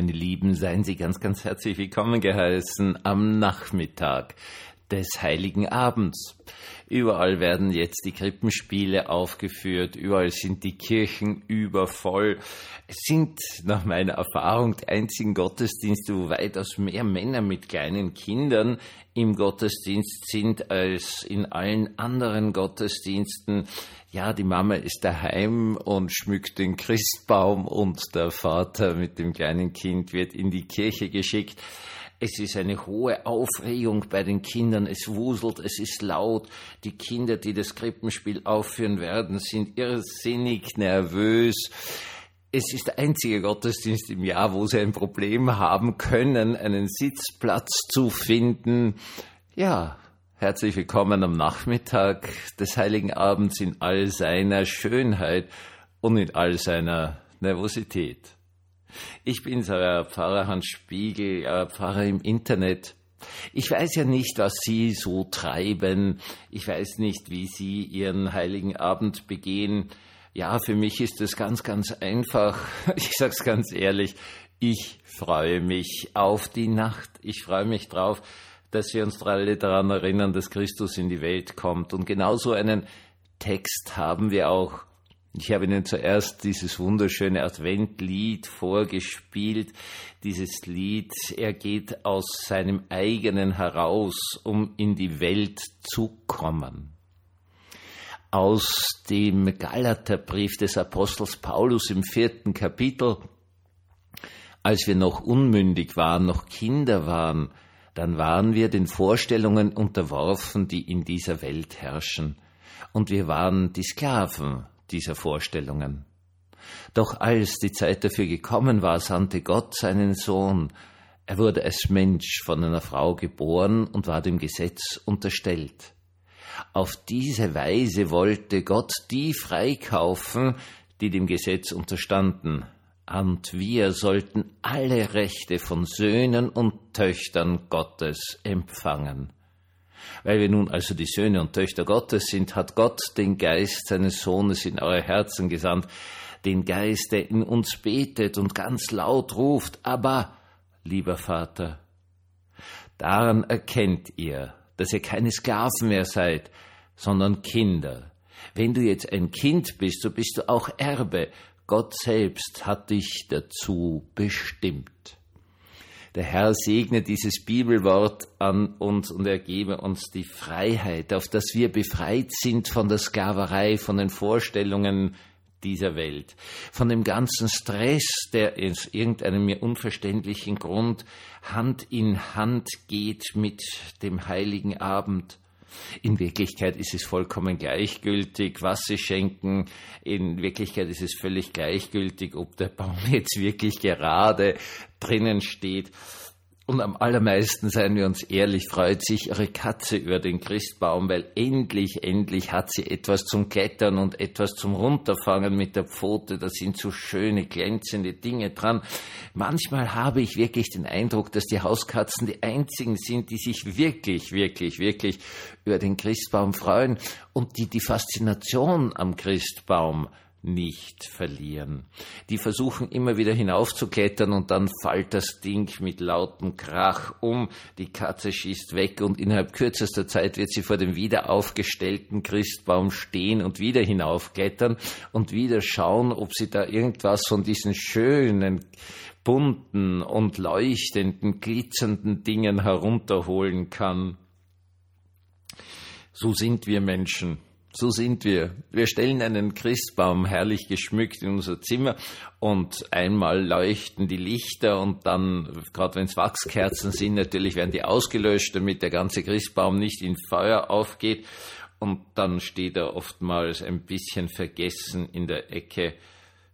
Meine Lieben, seien Sie ganz, ganz herzlich willkommen geheißen am Nachmittag des Heiligen Abends. Überall werden jetzt die Krippenspiele aufgeführt, überall sind die Kirchen übervoll. Es sind nach meiner Erfahrung die einzigen Gottesdienste, wo weitaus mehr Männer mit kleinen Kindern im Gottesdienst sind als in allen anderen Gottesdiensten. Ja, die Mama ist daheim und schmückt den Christbaum und der Vater mit dem kleinen Kind wird in die Kirche geschickt. Es ist eine hohe Aufregung bei den Kindern, es wuselt, es ist laut. Die Kinder, die das Krippenspiel aufführen werden, sind irrsinnig nervös. Es ist der einzige Gottesdienst im Jahr, wo sie ein Problem haben können, einen Sitzplatz zu finden. Ja, herzlich willkommen am Nachmittag des Heiligen Abends in all seiner Schönheit und in all seiner Nervosität. Ich bin's, euer Pfarrer Hans Spiegel, euer Pfarrer im Internet. Ich weiß ja nicht, was Sie so treiben. Ich weiß nicht, wie Sie Ihren heiligen Abend begehen. Ja, für mich ist es ganz, ganz einfach. Ich sag's ganz ehrlich. Ich freue mich auf die Nacht. Ich freue mich drauf, dass wir uns alle daran erinnern, dass Christus in die Welt kommt. Und genauso einen Text haben wir auch. Ich habe Ihnen zuerst dieses wunderschöne Adventlied vorgespielt. Dieses Lied, er geht aus seinem eigenen heraus, um in die Welt zu kommen aus dem Galaterbrief des Apostels Paulus im vierten Kapitel. Als wir noch unmündig waren, noch Kinder waren, dann waren wir den Vorstellungen unterworfen, die in dieser Welt herrschen, und wir waren die Sklaven dieser Vorstellungen. Doch als die Zeit dafür gekommen war, sandte Gott seinen Sohn, er wurde als Mensch von einer Frau geboren und war dem Gesetz unterstellt. Auf diese Weise wollte Gott die freikaufen, die dem Gesetz unterstanden, und wir sollten alle Rechte von Söhnen und Töchtern Gottes empfangen. Weil wir nun also die Söhne und Töchter Gottes sind, hat Gott den Geist seines Sohnes in eure Herzen gesandt, den Geist, der in uns betet und ganz laut ruft, aber, lieber Vater, daran erkennt ihr, dass ihr keine Sklaven mehr seid, sondern Kinder. Wenn du jetzt ein Kind bist, so bist du auch Erbe. Gott selbst hat dich dazu bestimmt. Der Herr segne dieses Bibelwort an uns und ergebe uns die Freiheit, auf dass wir befreit sind von der Sklaverei, von den Vorstellungen dieser Welt, von dem ganzen Stress, der aus irgendeinem mir unverständlichen Grund Hand in Hand geht mit dem heiligen Abend. In Wirklichkeit ist es vollkommen gleichgültig, was sie schenken. In Wirklichkeit ist es völlig gleichgültig, ob der Baum jetzt wirklich gerade drinnen steht. Und am allermeisten, seien wir uns ehrlich, freut sich ihre Katze über den Christbaum, weil endlich, endlich hat sie etwas zum Klettern und etwas zum Runterfangen mit der Pfote. Da sind so schöne, glänzende Dinge dran. Manchmal habe ich wirklich den Eindruck, dass die Hauskatzen die einzigen sind, die sich wirklich, wirklich, wirklich über den Christbaum freuen und die die Faszination am Christbaum nicht verlieren. Die versuchen immer wieder hinaufzuklettern und dann fällt das Ding mit lautem Krach um, die Katze schießt weg und innerhalb kürzester Zeit wird sie vor dem wieder aufgestellten Christbaum stehen und wieder hinaufklettern und wieder schauen, ob sie da irgendwas von diesen schönen, bunten und leuchtenden, glitzernden Dingen herunterholen kann. So sind wir Menschen So sind wir. Wir stellen einen Christbaum herrlich geschmückt in unser Zimmer und einmal leuchten die Lichter und dann, gerade wenn es Wachskerzen sind, natürlich werden die ausgelöscht, damit der ganze Christbaum nicht in Feuer aufgeht. Und dann steht er oftmals ein bisschen vergessen in der Ecke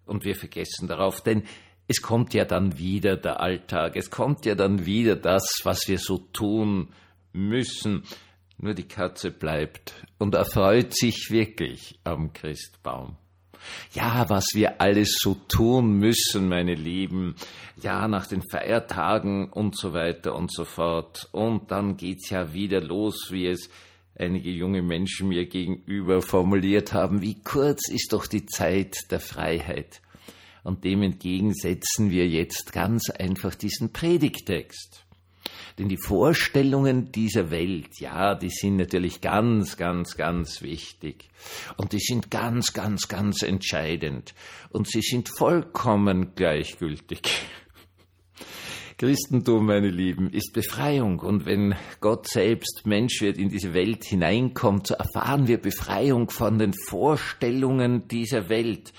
und wir vergessen darauf, denn es kommt ja dann wieder der Alltag, es kommt ja dann wieder das, was wir so tun müssen. Nur die Katze bleibt und erfreut sich wirklich am Christbaum. Ja, was wir alles so tun müssen, meine Lieben. Ja, nach den Feiertagen und so weiter und so fort. Und dann geht's ja wieder los, wie es einige junge Menschen mir gegenüber formuliert haben. Wie kurz ist doch die Zeit der Freiheit. Und dem entgegen setzen wir jetzt ganz einfach diesen Predigtext. Denn die Vorstellungen dieser Welt, ja, die sind natürlich ganz, ganz, ganz wichtig. Und die sind ganz, ganz, ganz entscheidend. Und sie sind vollkommen gleichgültig. Christentum, meine Lieben, ist Befreiung. Und wenn Gott selbst Mensch wird, in diese Welt hineinkommt, so erfahren wir Befreiung von den Vorstellungen dieser Welt.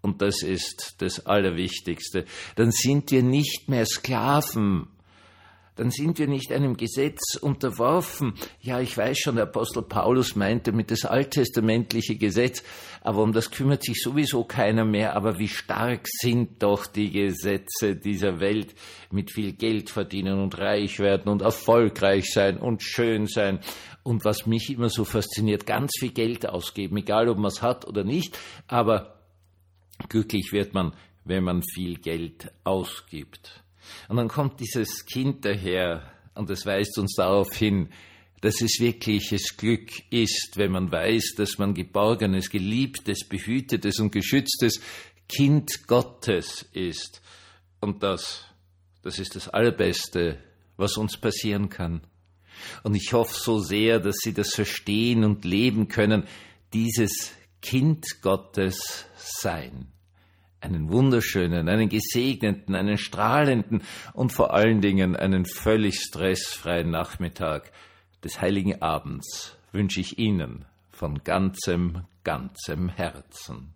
Und das ist das Allerwichtigste. Dann sind wir nicht mehr Sklaven dann sind wir nicht einem Gesetz unterworfen. Ja, ich weiß schon, der Apostel Paulus meinte mit das alttestamentliche Gesetz, aber um das kümmert sich sowieso keiner mehr. Aber wie stark sind doch die Gesetze dieser Welt mit viel Geld verdienen und reich werden und erfolgreich sein und schön sein. Und was mich immer so fasziniert, ganz viel Geld ausgeben, egal ob man es hat oder nicht, aber glücklich wird man, wenn man viel Geld ausgibt. Und dann kommt dieses Kind daher und es weist uns darauf hin, dass es wirkliches Glück ist, wenn man weiß, dass man geborgenes, geliebtes, behütetes und geschütztes Kind Gottes ist. Und das, das ist das Allerbeste, was uns passieren kann. Und ich hoffe so sehr, dass Sie das verstehen und leben können, dieses Kind Gottes sein einen wunderschönen, einen gesegneten, einen strahlenden und vor allen Dingen einen völlig stressfreien Nachmittag des heiligen Abends wünsche ich Ihnen von ganzem, ganzem Herzen.